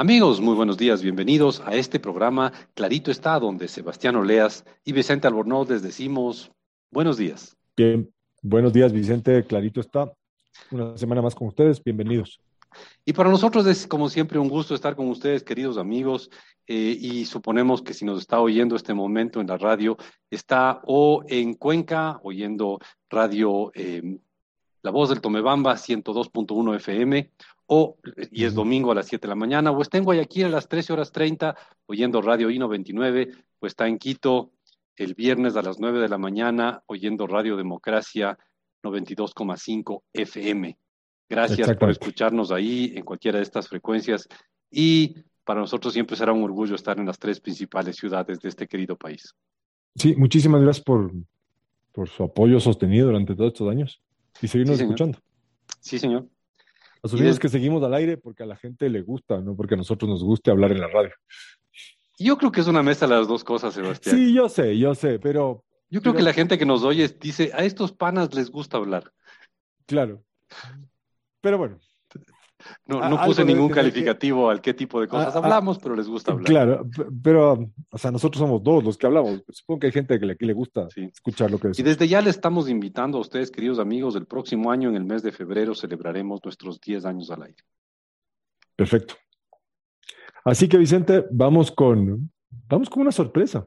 Amigos, muy buenos días, bienvenidos a este programa Clarito está, donde Sebastián Oleas y Vicente Albornoz les decimos buenos días. Bien, buenos días Vicente, Clarito está. Una semana más con ustedes, bienvenidos. Y para nosotros es como siempre un gusto estar con ustedes, queridos amigos, eh, y suponemos que si nos está oyendo este momento en la radio, está o en Cuenca, oyendo radio eh, La Voz del Tomebamba 102.1 FM, o, y es domingo a las 7 de la mañana, o está en Guayaquil a las 13 horas 30, oyendo Radio I 99, o está en Quito el viernes a las 9 de la mañana, oyendo Radio Democracia 92,5 FM. Gracias por escucharnos ahí en cualquiera de estas frecuencias y para nosotros siempre será un orgullo estar en las tres principales ciudades de este querido país. Sí, muchísimas gracias por, por su apoyo sostenido durante todos estos años y seguirnos escuchando. Sí, señor. Asumimos que seguimos al aire porque a la gente le gusta, no porque a nosotros nos guste hablar en la radio. Yo creo que es una mesa de las dos cosas, Sebastián. Sí, yo sé, yo sé, pero... Yo creo que la gente que nos oye dice, a estos panas les gusta hablar. Claro. Pero bueno, no, no puse ningún calificativo al qué tipo de cosas hablamos, pero les gusta hablar. Claro, pero, o sea, nosotros somos dos los que hablamos. Supongo que hay gente que le, que le gusta escuchar lo que decimos. Y desde ya le estamos invitando a ustedes, queridos amigos, el próximo año, en el mes de febrero, celebraremos nuestros 10 años al aire. Perfecto. Así que, Vicente, vamos con, vamos con una sorpresa.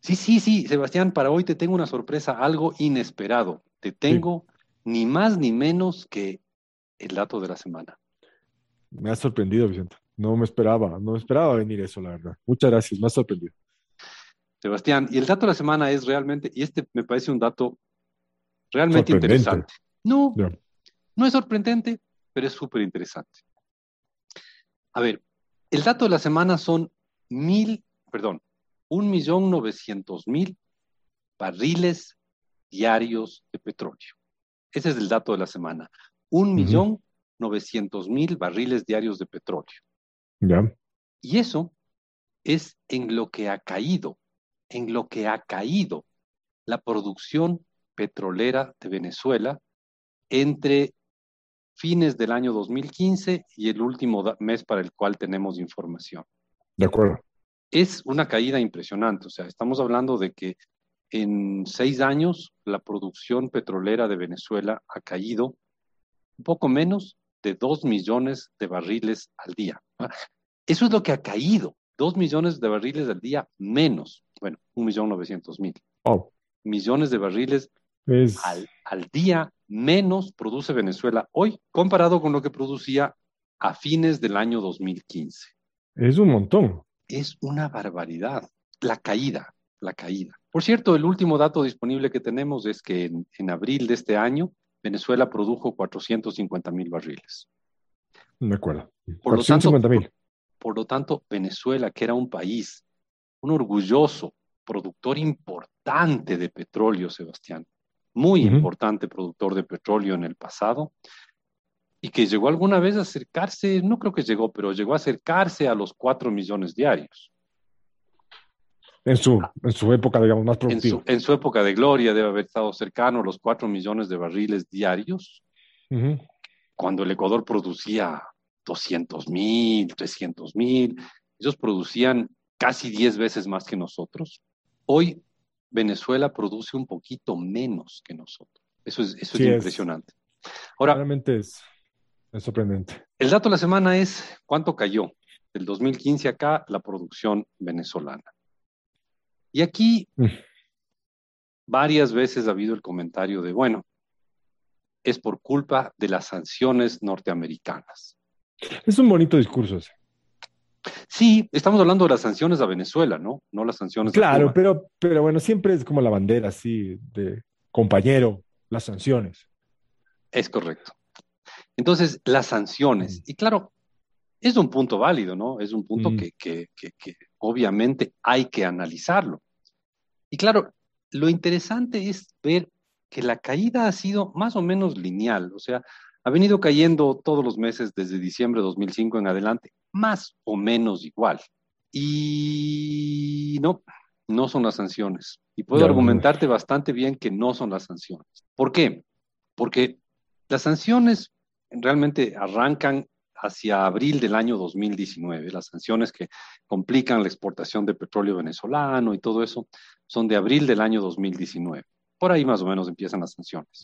Sí, sí, sí, Sebastián, para hoy te tengo una sorpresa, algo inesperado. Te tengo ni más ni menos que el dato de la semana. Me ha sorprendido, Vicente. No me esperaba, no me esperaba venir eso, la verdad. Muchas gracias, me ha sorprendido. Sebastián, y el dato de la semana es realmente, y este me parece un dato realmente interesante. No, no es sorprendente, pero es súper interesante. A ver, el dato de la semana son mil, perdón, un millón novecientos mil barriles diarios de petróleo. Ese es el dato de la semana un millón novecientos mil barriles diarios de petróleo. Ya. Y eso es en lo que ha caído, en lo que ha caído la producción petrolera de Venezuela entre fines del año 2015 y el último mes para el cual tenemos información. De acuerdo. Es una caída impresionante, o sea, estamos hablando de que en seis años la producción petrolera de Venezuela ha caído un poco menos de dos millones de barriles al día. Eso es lo que ha caído, dos millones de barriles al día menos, bueno, un millón novecientos mil. Oh. Millones de barriles al, al día menos produce Venezuela hoy comparado con lo que producía a fines del año 2015. Es un montón. Es una barbaridad. La caída, la caída. Por cierto, el último dato disponible que tenemos es que en, en abril de este año Venezuela produjo 450 mil barriles. De acuerdo. Por 450 mil. Por, lo tanto, Venezuela, que era un país, un orgulloso productor importante de petróleo, Sebastián, muy importante productor de petróleo en el pasado, y que llegó alguna vez a acercarse, no creo que llegó, pero llegó a acercarse a los 4 millones diarios. En su, en su época, digamos, más productiva. En su, época de gloria debe haber estado cercano a los 4 millones de barriles diarios, cuando el Ecuador producía 200 mil, 300 mil, ellos producían casi 10 veces más que nosotros. Hoy Venezuela produce un poquito menos que nosotros. Eso es, eso es impresionante. Ahora, realmente es, es sorprendente. El dato de la semana es cuánto cayó del 2015 acá la producción venezolana. Y aquí mm. varias veces ha habido el comentario de, bueno, es por culpa de las sanciones norteamericanas. Es un bonito discurso ese. Sí, estamos hablando de las sanciones a Venezuela, ¿no? No las sanciones claro, pero, pero bueno, siempre es como la bandera así de compañero, las sanciones. Es correcto. Entonces, las sanciones, mm. y claro, es un punto válido, ¿no? Es un punto mm. que, obviamente hay que analizarlo. Y claro, lo interesante es ver que la caída ha sido más o menos lineal, o sea, ha venido cayendo todos los meses desde diciembre de 2005 en adelante, más o menos igual. Y no, no son las sanciones. Y puedo argumentarte bastante bien que no son las sanciones. ¿Por qué? Porque las sanciones realmente arrancan hacia abril del año 2019. Las sanciones que complican la exportación de petróleo venezolano y todo eso son de abril del año 2019. Por ahí más o menos empiezan las sanciones.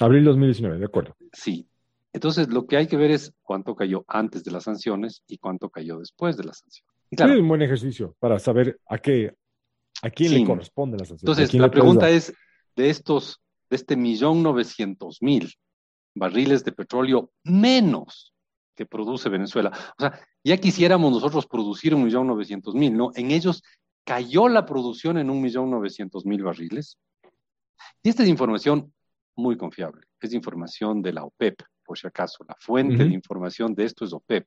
Abril 2019, de acuerdo. Sí. Entonces, lo que hay que ver es cuánto cayó antes de las sanciones y cuánto cayó después de las sanciones. es un buen ejercicio para saber a qué, a quién le corresponde la sanción. Entonces, la pregunta es, de estos, de este millón novecientos mil barriles de petróleo menos que produce Venezuela. O sea, ya quisiéramos nosotros producir un millón novecientos mil, ¿no? En ellos cayó la producción en un millón novecientos mil barriles. Y esta es información muy confiable. Es información de la OPEP, por si acaso. La fuente de información de esto es OPEP.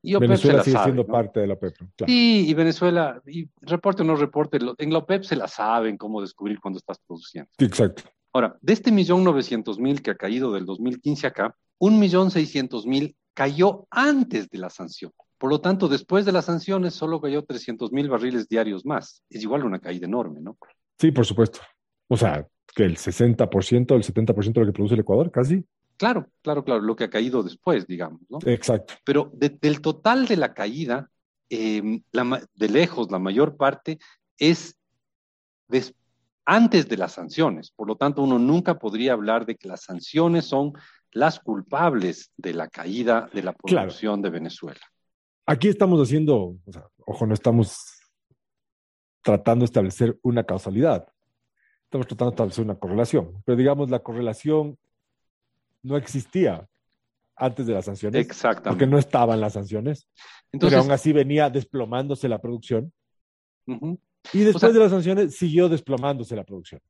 Y OPEP Venezuela se la sigue siendo parte de la OPEP. Sí, y Venezuela, y reporte o no reporte, en la OPEP se la saben cómo descubrir cuando estás produciendo. Exacto. Ahora, de este millón novecientos mil que ha caído del 2015 acá, un millón seiscientos mil cayó antes de la sanción. Por lo tanto, después de las sanciones solo cayó 300 mil barriles diarios más. Es igual una caída enorme, ¿no? Sí, por supuesto. O sea, que el 60%, el 70% de lo que produce el Ecuador, casi. Claro, claro, claro, lo que ha caído después, digamos, ¿no? Exacto. Pero del total de la caída, em, de lejos, la mayor parte es antes de las sanciones. Por lo tanto, uno nunca podría hablar de que las sanciones son las culpables de la caída de la producción de Venezuela. Aquí estamos haciendo, o sea, ojo, no estamos tratando de establecer una causalidad. Estamos tratando de establecer una correlación. Pero digamos, la correlación no existía antes de las sanciones. Exactamente. Porque no estaban las sanciones. Entonces, pero aún así venía desplomándose la producción. Y después de las sanciones siguió desplomándose la producción.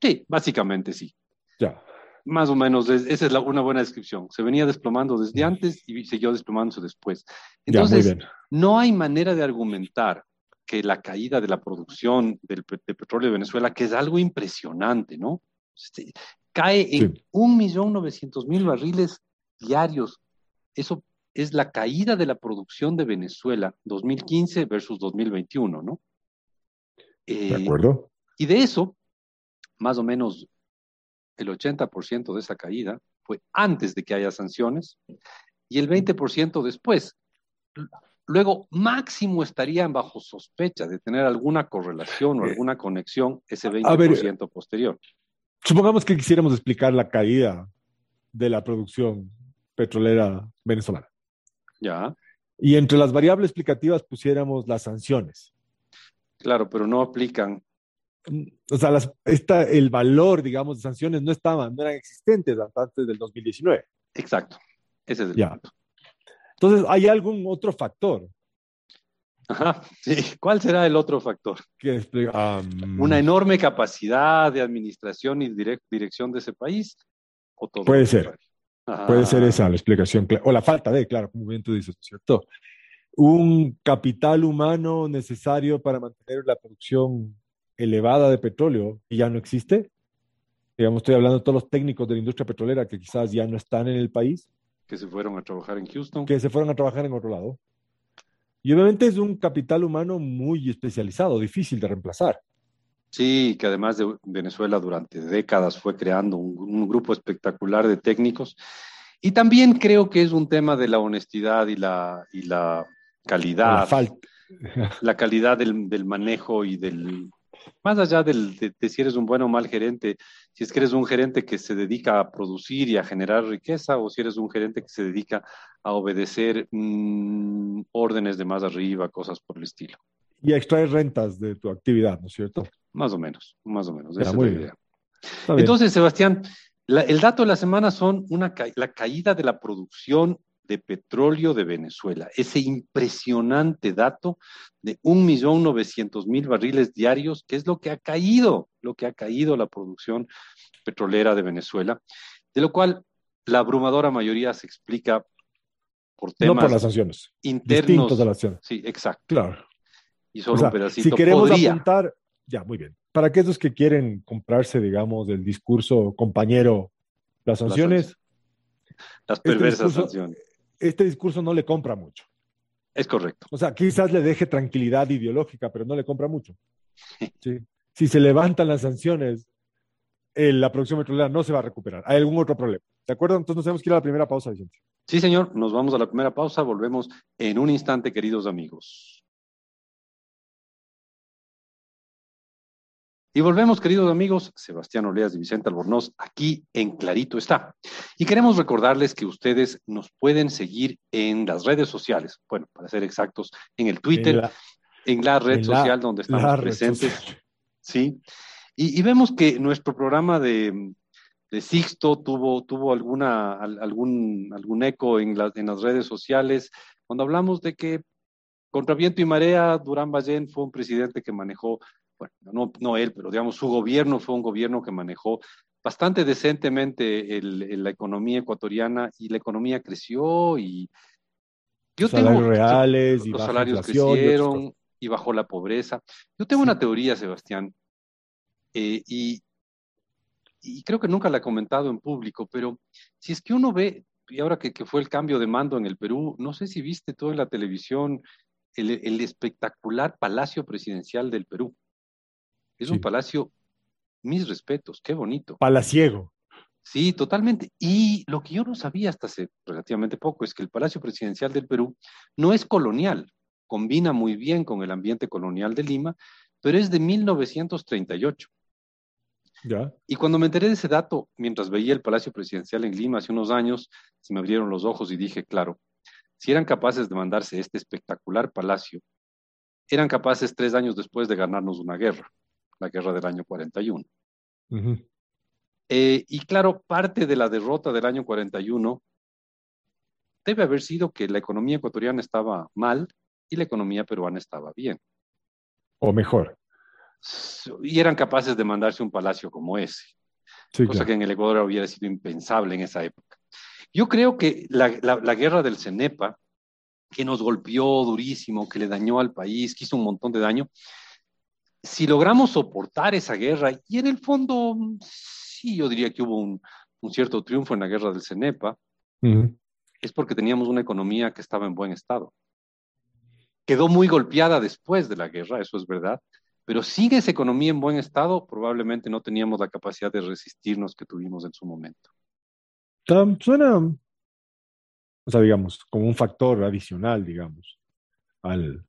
Sí, básicamente sí. Ya. Más o menos, esa es una buena descripción. Se venía desplomando desde antes y siguió desplomándose después. Entonces, no hay manera de argumentar que la caída de la producción del, de petróleo de Venezuela, que es algo impresionante, ¿no? Este, cae en un millón novecientos mil barriles diarios. Eso es la caída de la producción de Venezuela 2015 versus 2021, ¿no? de eh, acuerdo. Y de eso, más o menos el 80% de esa caída fue antes de que haya sanciones y el 20% después. Luego, máximo estarían bajo sospecha de tener alguna correlación o eh, alguna conexión ese 20% posterior. Supongamos que quisiéramos explicar la caída de la producción petrolera venezolana. Ya. Y entre las variables explicativas pusiéramos las sanciones. Claro, pero no aplican. O sea, las, el valor, digamos, de sanciones no estaban, no eran existentes antes del 2019. Exacto. Ese es el punto. Entonces, ¿hay algún otro factor? Ajá, sí. ¿Cuál será el otro factor? Una enorme capacidad de administración y dirección de ese país. ¿O todo puede ser. Puede ser esa la explicación. O la falta de, claro, como bien tú dices, ¿cierto? un capital humano necesario para mantener la producción elevada de petróleo y ya no existe. Digamos, estoy hablando de todos los técnicos de la industria petrolera que quizás ya no están en el país. Que se fueron a trabajar en Houston. Que se fueron a trabajar en otro lado. Y obviamente es un capital humano muy especializado, difícil de reemplazar. Sí, que además de Venezuela durante décadas fue creando un, un grupo espectacular de técnicos. Y también creo que es un tema de la honestidad y la, y la calidad, la, calidad del, manejo y del, más allá del, de, si eres un buen o mal gerente, si es que eres un gerente que se dedica a producir y a generar riqueza o si eres un gerente que se dedica a obedecer mm, órdenes de más arriba, cosas por el estilo. Y a extraer rentas de tu actividad, ¿no es cierto? Más o menos, más o menos. Esa es la idea. Entonces, Sebastián, el dato de la semana son una, la caída de la producción de petróleo de Venezuela. Ese impresionante dato de 1.900.000 barriles diarios, que es lo que ha caído, lo que ha caído la producción petrolera de Venezuela, de lo cual la abrumadora mayoría se explica por temas no por las sanciones, internos de las sanciones. Sí, exacto. Claro. Y solo un pedacito. Si queremos apuntar, ya, muy bien. Para aquellos que quieren comprarse, digamos, el discurso compañero, las sanciones. Las, este perversas sanciones este discurso no le compra mucho. Es correcto. O sea, quizás le deje tranquilidad ideológica, pero no le compra mucho. Si se levantan las sanciones, la producción petrolera no se va a recuperar. Hay algún otro problema. ¿De acuerdo? Entonces nos tenemos que ir a la primera pausa, Vicente. Sí, señor, nos vamos a la primera pausa, volvemos en un instante, queridos amigos. Y volvemos, queridos amigos, Sebastián Oleas y Vicente Albornoz, aquí en Clarito está. Y queremos recordarles que ustedes nos pueden seguir en las redes sociales, bueno, para ser exactos, en el Twitter, en la, red social donde estamos presentes. Sí. Y, y, vemos que nuestro programa de, de Sixto tuvo, tuvo alguna, algún, algún eco en, en las redes sociales, cuando hablamos de que contra viento y marea, Durán Ballén fue un presidente que manejó, bueno, no, no él, pero digamos su gobierno fue un gobierno que manejó bastante decentemente el, la economía ecuatoriana y la economía creció y yo salarios reales y los salarios crecieron y bajó la pobreza. Yo tengo una teoría, Sebastián, eh, y, y creo que nunca la he comentado en público, pero si es que uno ve, y ahora que, fue el cambio de mando en el Perú, no sé si viste todo en la televisión el, espectacular Palacio Presidencial del Perú. Es un palacio, mis respetos, qué bonito. Palaciego. Sí, totalmente. Y lo que yo no sabía hasta hace relativamente poco es que el Palacio Presidencial del Perú no es colonial, combina muy bien con el ambiente colonial de Lima, pero es de 1938. Y cuando me enteré de ese dato, mientras veía el Palacio Presidencial en Lima hace unos años, se me abrieron los ojos y dije, claro, si eran capaces de mandarse este espectacular palacio, eran capaces tres años después de ganarnos una guerra, la guerra del año 41. Eh, y claro, parte de la derrota del año 41 debe haber sido que la economía ecuatoriana estaba mal y la economía peruana estaba bien. O mejor y eran capaces de mandarse un palacio como ese, cosa que en el Ecuador hubiera sido impensable en esa época. Yo creo que la, la, guerra del Cenepa, que nos golpeó durísimo, que le dañó al país, que hizo un montón de daño, si logramos soportar esa guerra, y en el fondo, sí, yo diría que hubo un, un cierto triunfo en la guerra del Cenepa, es porque teníamos una economía que estaba en buen estado. Quedó muy golpeada después de la guerra, eso es verdad, pero sigue esa economía en buen estado, probablemente no teníamos la capacidad de resistirnos que tuvimos en su momento. Suena, o sea, digamos, como un factor adicional, digamos, al,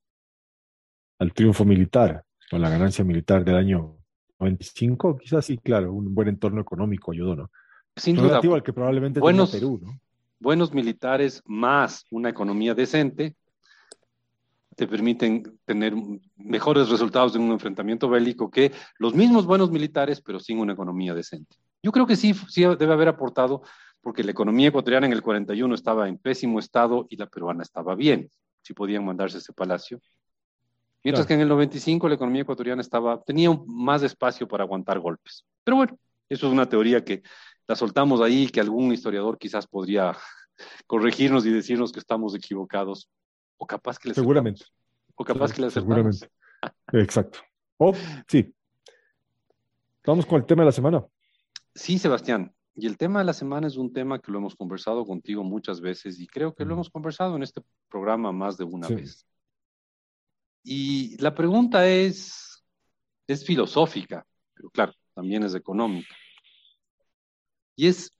al triunfo militar o la ganancia militar del año 95, quizás sí, claro, un buen entorno económico ayudó, ¿no? Sin duda. Relativo al que probablemente buenos, Perú, ¿no? Buenos militares más una economía decente te permiten tener mejores resultados en un enfrentamiento bélico que los mismos buenos militares, pero sin una economía decente. Yo creo que sí, sí debe haber aportado, porque la economía ecuatoriana en el 41 estaba en pésimo estado y la peruana estaba bien, si podían mandarse ese palacio. Mientras que en el 95 la economía ecuatoriana estaba, tenía más espacio para aguantar golpes. Pero bueno, eso es una teoría que la soltamos ahí, que algún historiador quizás podría corregirnos y decirnos que estamos equivocados. O capaz que le Seguramente. O capaz que le Seguramente. Exacto. O, sí. Vamos con el tema de la semana. Sí, Sebastián. Y el tema de la semana es un tema que lo hemos conversado contigo muchas veces y creo que lo hemos conversado en este programa más de una vez. Y la pregunta es, es filosófica, pero claro, también es económica. Y es,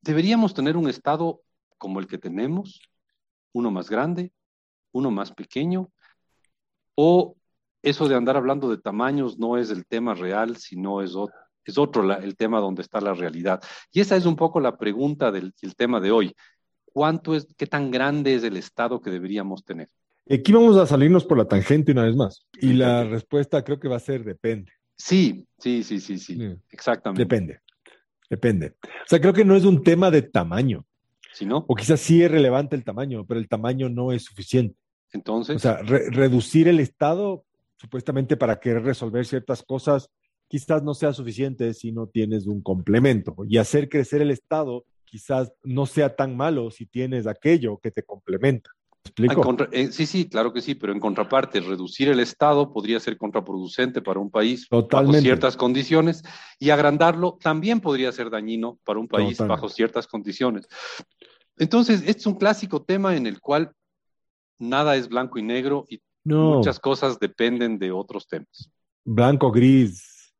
¿deberíamos tener un Estado como el que tenemos? uno más grande, uno más pequeño, o eso de andar hablando de tamaños no es el tema real, sino es otro, es otro el tema donde está la realidad. Y esa es un poco la pregunta del tema de hoy. ¿Cuánto es, qué tan grande es el Estado que deberíamos tener? Aquí vamos a salirnos por la tangente una vez más. Y la respuesta creo que va a ser depende. Sí, sí, sí, sí, sí, exactamente. Depende, depende. O sea, creo que no es un tema de tamaño. O quizás sí es relevante el tamaño, pero el tamaño no es suficiente. Entonces. O sea, reducir el Estado, supuestamente para querer resolver ciertas cosas, quizás no sea suficiente si no tienes un complemento. Y hacer crecer el Estado quizás no sea tan malo si tienes aquello que te complementa. Eh, sí, sí, claro que sí, pero en contraparte, reducir el Estado podría ser contraproducente para un país bajo ciertas condiciones y agrandarlo también podría ser dañino para un país bajo ciertas condiciones. Entonces, este es un clásico tema en el cual nada es blanco y negro y muchas cosas dependen de otros temas. Blanco, gris,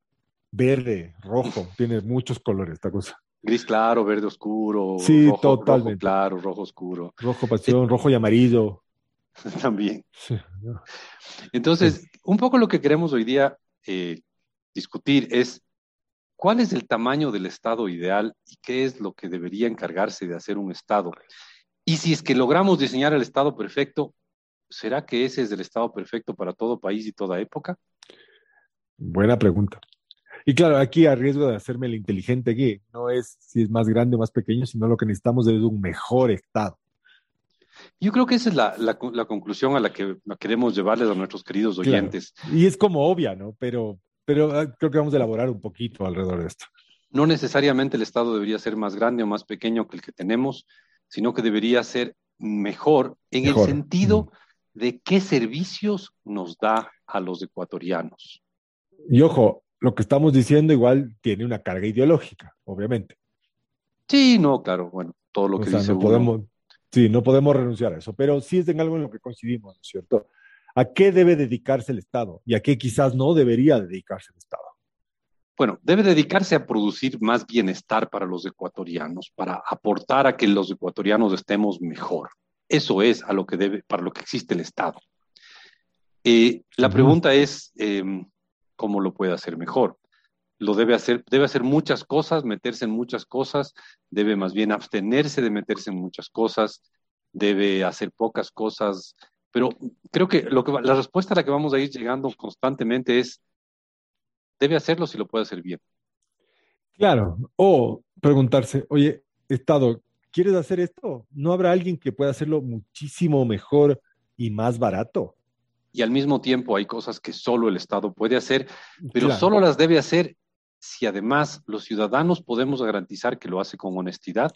verde, rojo, tiene muchos colores esta cosa. Gris claro, verde oscuro, sí, rojo, totalmente. rojo claro, rojo oscuro. Rojo pasión, rojo y amarillo. También. Entonces, un poco lo que queremos hoy día eh, discutir es cuál es el tamaño del Estado ideal y qué es lo que debería encargarse de hacer un Estado. Y si es que logramos diseñar el Estado perfecto, ¿será que ese es el Estado perfecto para todo país y toda época? Buena pregunta. Y claro, aquí a riesgo de hacerme el inteligente aquí, no es si es más grande o más pequeño, sino lo que necesitamos es un mejor Estado. Yo creo que esa es la, la, la conclusión a la que queremos llevarles a nuestros queridos oyentes. Claro. Y es como obvia, ¿no? Pero, pero ah, creo que vamos a elaborar un poquito alrededor de esto. No necesariamente el Estado debería ser más grande o más pequeño que el que tenemos, sino que debería ser mejor en mejor. el sentido mm. de qué servicios nos da a los ecuatorianos. Y ojo, lo que estamos diciendo igual tiene una carga ideológica, obviamente. Sí, no, claro, bueno, todo lo que o sea, dice no uno. podemos, sí, no podemos renunciar a eso, pero sí es en algo en lo que coincidimos, ¿no es cierto? ¿A qué debe dedicarse el Estado y a qué quizás no debería dedicarse el Estado? Bueno, debe dedicarse a producir más bienestar para los ecuatorianos, para aportar a que los ecuatorianos estemos mejor. Eso es a lo que debe, para lo que existe el Estado. Eh, la pregunta es, eh, ¿cómo lo puede hacer mejor? Lo debe hacer, debe hacer muchas cosas, meterse en muchas cosas, debe más bien abstenerse de meterse en muchas cosas, debe hacer pocas cosas, pero creo que, lo que la respuesta a la que vamos a ir llegando constantemente es, debe hacerlo si lo puede hacer bien. Claro, o preguntarse, oye, Estado, ¿quieres hacer esto? ¿No habrá alguien que pueda hacerlo muchísimo mejor y más barato? Y al mismo tiempo hay cosas que solo el Estado puede hacer, pero claro. solo las debe hacer si además los ciudadanos podemos garantizar que lo hace con honestidad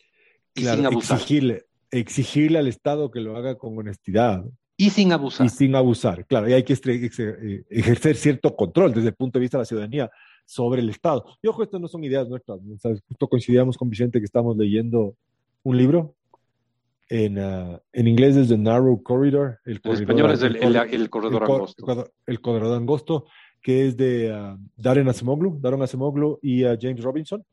y claro, sin abusar. Exigirle, exigirle al Estado que lo haga con honestidad. Y sin abusar. Y sin abusar, claro. Y hay que eh, ejercer cierto control desde el punto de vista de la ciudadanía sobre el Estado. Y ojo, estas no son ideas nuestras. Justo coincidíamos con Vicente que estamos leyendo un libro. En, uh, en inglés es The Narrow Corridor. El en corredor, español es el, el, el corredor el, angosto. El corredor angosto, que es de uh, Darren Acemoglu, Darren Acemoglu y uh, James Robinson.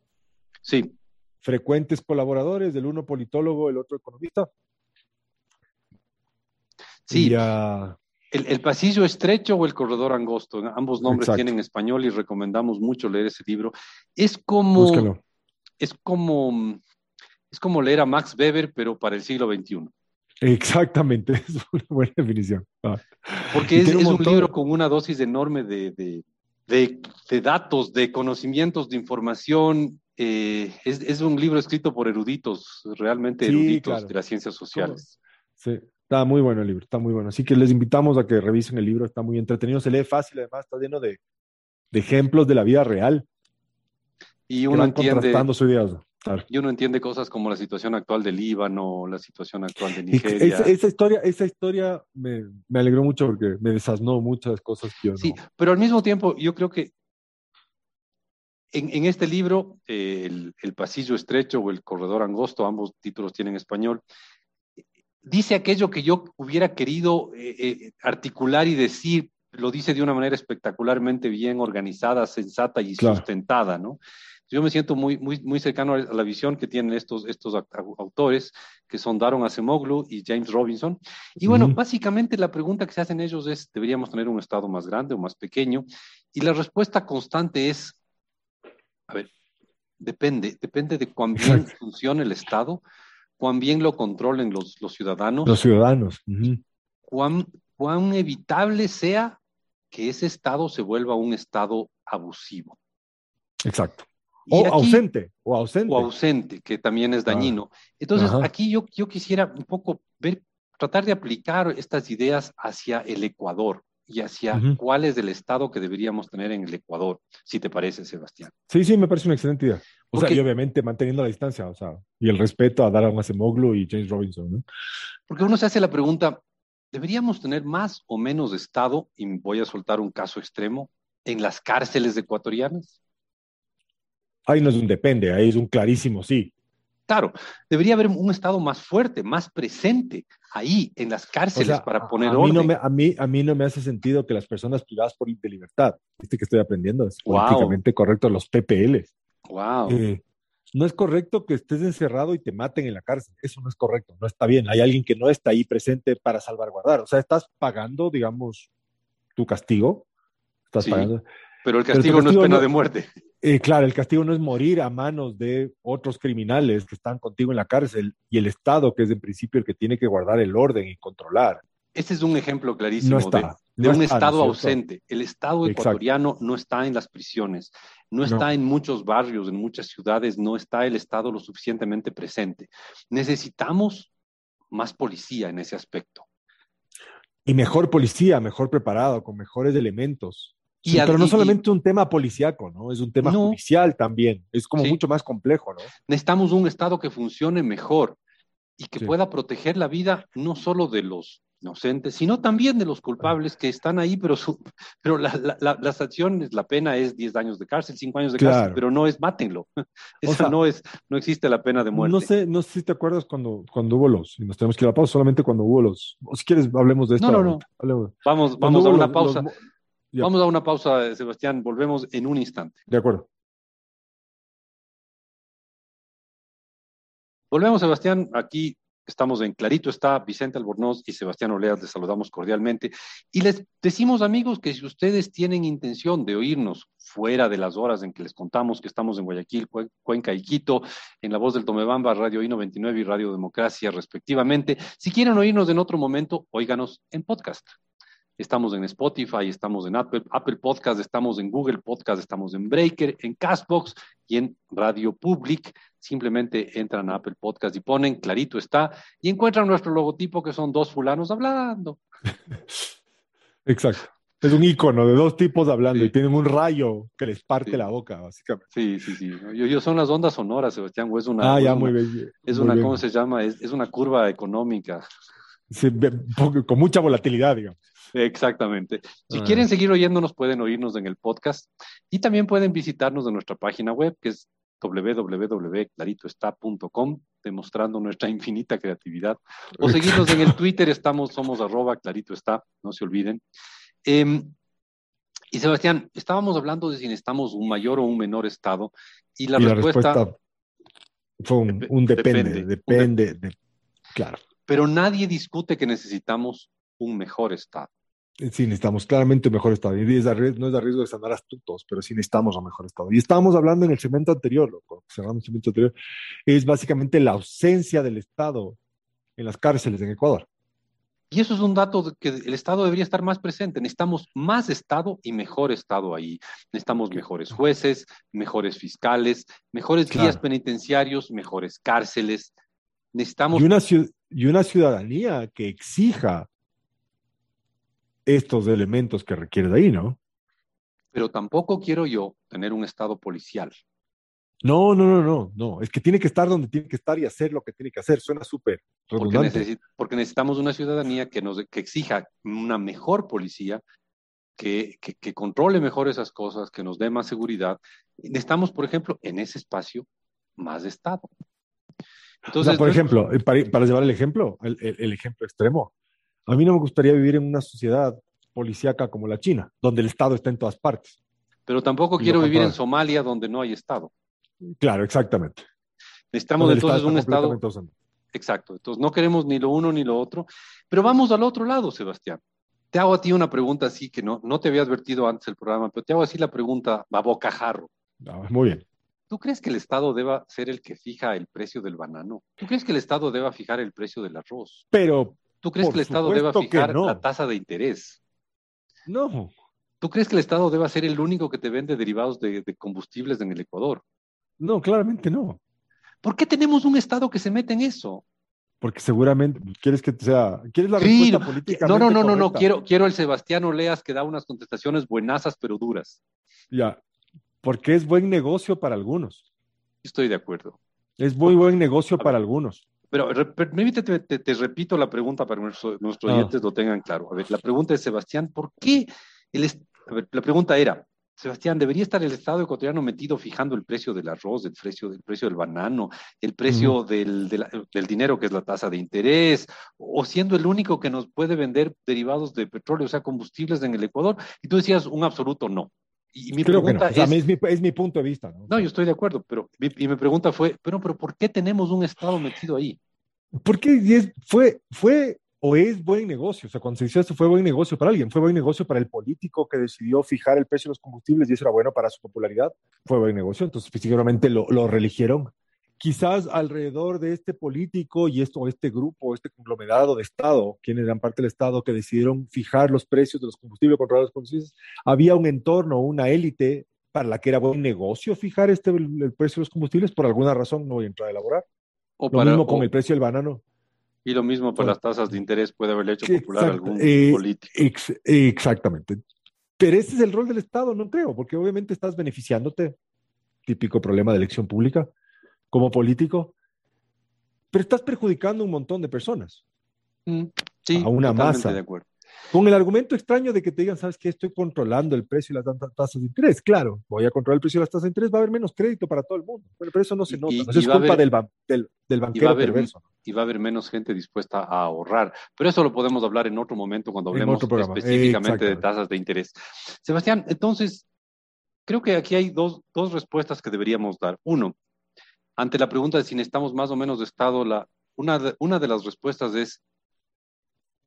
Sí. Frecuentes colaboradores, del uno politólogo, el otro economista. Sí. Y, el, el, pasillo estrecho o el corredor angosto, ambos nombres Exacto. tienen español y recomendamos mucho leer ese libro. Es como. Búscalo. Es como. Es como leer a Max Weber, pero para el siglo XXI. Exactamente, es una buena definición. Ah. Porque es, un, es un, libro con una dosis enorme de, de, de, de datos, de conocimientos, de información. Eh, es, es, un libro escrito por eruditos, realmente sí, eruditos claro. de las ciencias sociales. Sí, Está muy bueno el libro, está muy bueno. Así que les invitamos a que revisen el libro, está muy entretenido, se lee fácil, además está lleno de, de ejemplos de la vida real. Y uno entiende, su ideas. Claro. y uno entiende cosas como la situación actual del Líbano, la situación actual de Nigeria. Esa, esa historia, esa historia me, me, alegró mucho porque me desasnó muchas cosas que yo Sí, pero al mismo tiempo yo creo que en, en este libro, eh, el, el pasillo estrecho o el corredor angosto, ambos títulos tienen español, dice aquello que yo hubiera querido eh, eh, articular y decir, lo dice de una manera espectacularmente bien organizada, sensata y claro. sustentada, ¿no? Yo me siento muy, muy, muy cercano a la visión que tienen estos, estos autores, que son Daron Acemoglu y James Robinson. Y bueno, uh -huh. básicamente la pregunta que se hacen ellos es, ¿deberíamos tener un Estado más grande o más pequeño? Y la respuesta constante es, a ver, depende, depende de cuán bien Exacto. funciona el Estado, cuán bien lo controlen los, los ciudadanos. Los ciudadanos. Uh -huh. cuán, cuán evitable sea que ese Estado se vuelva un Estado abusivo. Exacto. O aquí, ausente, o ausente. O ausente, que también es dañino. Ah, Entonces, ajá. aquí yo, yo quisiera un poco ver, tratar de aplicar estas ideas hacia el Ecuador y hacia uh -huh. cuál es el estado que deberíamos tener en el Ecuador, si te parece, Sebastián. Sí, sí, me parece una excelente idea. O porque, sea, y obviamente manteniendo la distancia, o sea, y el respeto a Daron Acemoglu y James Robinson, ¿no? Porque uno se hace la pregunta, ¿deberíamos tener más o menos estado, y voy a soltar un caso extremo, en las cárceles ecuatorianas? Ahí no es un depende, ahí es un clarísimo sí. Claro, debería haber un Estado más fuerte, más presente ahí en las cárceles o sea, para poner a mí orden. No me, a, mí, a mí no me hace sentido que las personas privadas por de libertad, viste que estoy aprendiendo, es wow. políticamente correcto, los PPL. Wow. Eh, no es correcto que estés encerrado y te maten en la cárcel. Eso no es correcto, no está bien. Hay alguien que no está ahí presente para salvaguardar. O sea, estás pagando, digamos, tu castigo. Estás pagando. Pero el castigo, no es pena de muerte. Eh, claro, el castigo no es morir a manos de otros criminales que están contigo en la cárcel y el Estado, que es en principio el que tiene que guardar el orden y controlar. Este es un ejemplo clarísimo de, un Estado ausente. El Estado ecuatoriano no está en las prisiones, no está en muchos barrios, en muchas ciudades, no está el Estado lo suficientemente presente. Necesitamos más policía en ese aspecto. Y mejor policía, mejor preparado, con mejores elementos pero no solamente un tema policíaco, ¿no? Es un tema judicial también. Es como mucho más complejo, ¿no? Necesitamos un Estado que funcione mejor y que pueda proteger la vida no solo de los inocentes, sino también de los culpables que están ahí, pero, pero la, las acciones, la pena es 10 años de cárcel, 5 años de cárcel, pero no es mátenlo. Esa no es, no existe la pena de muerte. No sé, no sé si te acuerdas cuando, cuando hubo los, y nos tenemos que ir a la pausa, solamente cuando hubo los, o si quieres hablemos de esto. No, no, no. Vamos, vamos a una pausa. Vamos a una pausa, Sebastián. Volvemos en un instante. De acuerdo. Volvemos, Sebastián. Aquí estamos en Clarito está Vicente Albornoz y Sebastián Oleas, les saludamos cordialmente. Y les decimos, amigos, que si ustedes tienen intención de oírnos fuera de las horas en que les contamos que estamos en Guayaquil, Cuenca y Quito, en la voz del Tomebamba, Radio I-99 y Radio Democracia, respectivamente, si quieren oírnos en otro momento, óiganos en podcast. Estamos en Spotify, estamos en Apple, Apple Podcast, estamos en Google Podcast, estamos en Breaker, en Castbox y en Radio Public. Simplemente entran a Apple Podcast y ponen, clarito está, y encuentran nuestro logotipo que son dos fulanos hablando. Exacto. Es un icono de dos tipos hablando y tienen un rayo que les parte la boca, básicamente. Sí, sí, sí. Yo, son las ondas sonoras, Sebastián, es una. Ah, ya, muy bien. Es una, ¿cómo se llama? Es, es una curva económica. Sí, con mucha volatilidad, digamos. Exactamente. Si quieren seguir oyéndonos, pueden oírnos en el podcast y también pueden visitarnos en nuestra página web, que es www.claritoestá.com, demostrando nuestra infinita creatividad. O seguirnos en el Twitter, estamos, somos arroba clarito no se olviden. Em, y Sebastián, estábamos hablando de si necesitamos un mayor o un menor estado, y la, respuesta, fue un, depende, depende, claro. Pero nadie discute que necesitamos un mejor estado. Sí, necesitamos claramente un mejor estado. Y no es de riesgo de sanar astutos, pero sí necesitamos un mejor estado. Y estábamos hablando en el segmento anterior, lo cerramos el segmento anterior, es básicamente la ausencia del Estado en las cárceles en Ecuador. Y eso es un dato de que el Estado debería estar más presente. Necesitamos más Estado y mejor Estado ahí. Necesitamos mejores jueces, mejores fiscales, mejores guías penitenciarios, mejores cárceles. Necesitamos... Y una, y una ciudadanía que exija estos elementos que requiere de ahí, ¿no? Pero tampoco quiero yo tener un estado policial. No, no, no, no, no. Es que tiene que estar donde tiene que estar y hacer lo que tiene que hacer. Suena súper redundante. Porque, necesitamos una ciudadanía que nos que exija una mejor policía, que, que, controle mejor esas cosas, que nos dé más seguridad. Necesitamos, por ejemplo, en ese espacio, más Estado. Entonces, por ejemplo, eh, para, llevar el ejemplo, el ejemplo extremo, a mí no me gustaría vivir en una sociedad policíaca como la China, donde el Estado está en todas partes. Pero tampoco quiero vivir en Somalia, donde no hay Estado. Claro, exactamente. Necesitamos entonces un Estado. Exacto. Entonces no queremos ni lo uno ni lo otro. Pero vamos al otro lado, Sebastián. Te hago a ti una pregunta así que no, no te había advertido antes del programa, pero te hago así la pregunta a bocajarro. Ah, muy bien. ¿Tú crees que el Estado deba ser el que fija el precio del banano? ¿Tú crees que el Estado deba fijar el precio del arroz? Pero ¿Tú crees que el Estado deba fijar la tasa de interés? No. ¿Tú crees que el Estado deba ser el único que te vende derivados de, combustibles en el Ecuador? No, claramente no. ¿Por qué tenemos un Estado que se mete en eso? Porque seguramente quieres que sea, quieres la respuesta política. No, no, no, no, no, quiero, quiero el Sebastián Oleas que da unas contestaciones buenasas pero duras. Ya, porque es buen negocio para algunos. Estoy de acuerdo. Es muy buen negocio para algunos. Pero permítete, te, repito la pregunta para que nuestros, ah. oyentes lo tengan claro. A ver, la pregunta es, Sebastián, ¿por qué? El a ver, la pregunta era, Sebastián, ¿debería estar el Estado ecuatoriano metido fijando el precio del arroz, el precio, del precio del banano, el precio del, del, dinero que es la tasa de interés, o siendo el único que nos puede vender derivados de petróleo, o sea, combustibles en el Ecuador? Y tú decías un absoluto no. Y mi pregunta es, es, mi, punto de vista. ¿no? no, yo estoy de acuerdo, pero y mi pregunta fue, pero, pero ¿por qué tenemos un Estado metido ahí? Porque fue, fue o es buen negocio. O sea, cuando se dice esto fue buen negocio para alguien, fue buen negocio para el político que decidió fijar el precio de los combustibles y eso era bueno para su popularidad, fue buen negocio. Entonces, seguramente lo, lo religieron. Quizás alrededor de este político y esto, este grupo, este conglomerado de Estado, quienes eran parte del Estado que decidieron fijar los precios de los combustibles, controlar los combustibles, había un entorno, una élite para la que era buen negocio fijar este, el, precio de los combustibles, por alguna razón no voy a entrar a elaborar. O Lo mismo con el precio del banano. Y lo mismo para las tasas de interés puede haberle hecho popular algún eh, político. exactamente. Pero ese es el rol del Estado, no creo, porque obviamente estás beneficiándote, típico problema de elección pública, como político, pero estás perjudicando a un montón de personas. Mm, sí, a una masa. De acuerdo. Con el argumento extraño de que te digan, ¿sabes qué? Estoy controlando el precio y las tasas de interés. Claro, voy a controlar el precio y las tasas de interés, va a haber menos crédito para todo el mundo. Bueno, pero eso no se nota, eso es culpa del, del, del, banquero perverso. Y va a haber menos gente dispuesta a ahorrar. Pero eso lo podemos hablar en otro momento cuando hablemos específicamente de tasas de interés. Sebastián, entonces, creo que aquí hay dos, dos respuestas que deberíamos dar. Uno, ante la pregunta de si necesitamos más o menos de Estado, la, una, de, una de las respuestas es,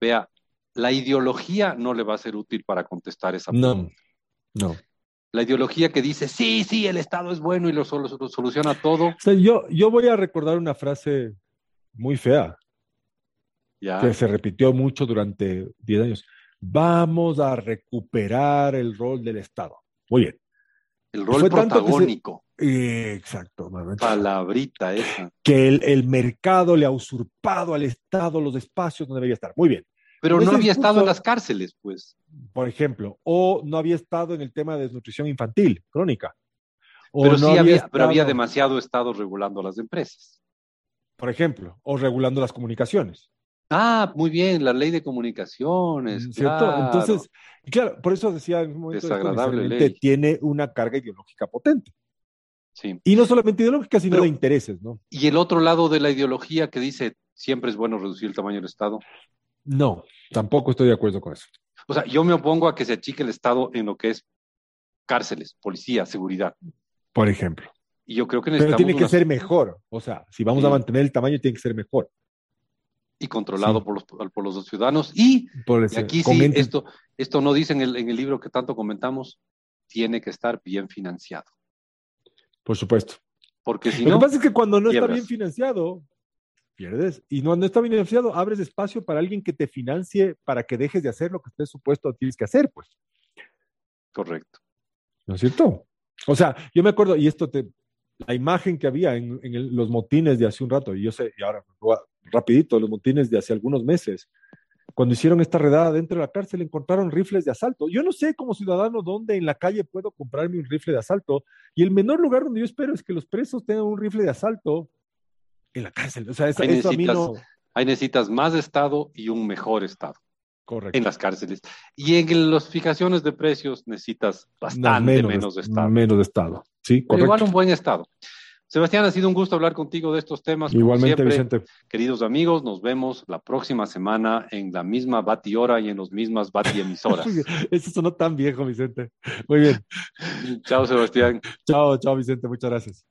vea, la ideología no le va a ser útil para contestar esa pregunta. No, no. La ideología que dice, sí, sí, el Estado es bueno y lo, soluciona todo. yo, yo voy a recordar una frase muy fea, que se repitió mucho durante 10 años. Vamos a recuperar el rol del Estado. Muy bien. El rol protagónico. exacto. Palabrita esa. Que el, el, mercado le ha usurpado al Estado los espacios donde debería estar. Muy bien. Pero no había estado en las cárceles, pues. Por ejemplo, o no había estado en el tema de desnutrición infantil, crónica. pero sí había, pero había demasiado estado regulando las empresas. Por ejemplo, o regulando las comunicaciones. Ah, muy bien, la ley de comunicaciones. Mm, ¿Cierto? Entonces, claro, por eso decía en un momento desagradable ley. tiene una carga ideológica potente. Sí. Y no solamente ideológica, sino de intereses, ¿no? Y el otro lado de la ideología que dice siempre es bueno reducir el tamaño del Estado. No, tampoco estoy de acuerdo con eso. O sea, yo me opongo a que se achique el Estado en lo que es cárceles, policía, seguridad. Por ejemplo. Y yo creo que necesitamos. Pero tiene que ser mejor. O sea, si vamos a mantener el tamaño, tiene que ser mejor. Y controlado por, los, por los ciudadanos. Y, aquí sí, esto, esto no dice en el, en el libro que tanto comentamos, tiene que estar bien financiado. Por supuesto. Porque si Lo no. que pasa es que cuando no está bien financiado, pierdes. Y no, no está bien financiado, abres espacio para alguien que te financie para que dejes de hacer lo que estés supuesto tienes que hacer, pues. Correcto. ¿No es cierto? O sea, yo me acuerdo, y esto te, la imagen que había en, los motines de hace un rato, y yo sé, y ahora rapidito, los motines de hace algunos meses, cuando hicieron esta redada dentro de la cárcel encontraron rifles de asalto. Yo no sé como ciudadano dónde en la calle puedo comprarme un rifle de asalto, y el menor lugar donde yo espero es que los presos tengan un rifle de asalto en la cárcel. O sea, eso, ahí, a mí no... ahí necesitas más Estado y un mejor Estado. Correcto. En las cárceles. Y en las fijaciones de precios necesitas bastante menos, de Estado. Menos de Estado. Sí, correcto. igual un buen Estado. Sebastián, ha sido un gusto hablar contigo de estos temas. Igualmente, Vicente. Queridos amigos, nos vemos la próxima semana en la misma Bati Hora y en las mismas Bati emisoras. Eso sonó tan viejo, Vicente. Muy bien. chao, Sebastián. chao, chao, Vicente. Muchas gracias.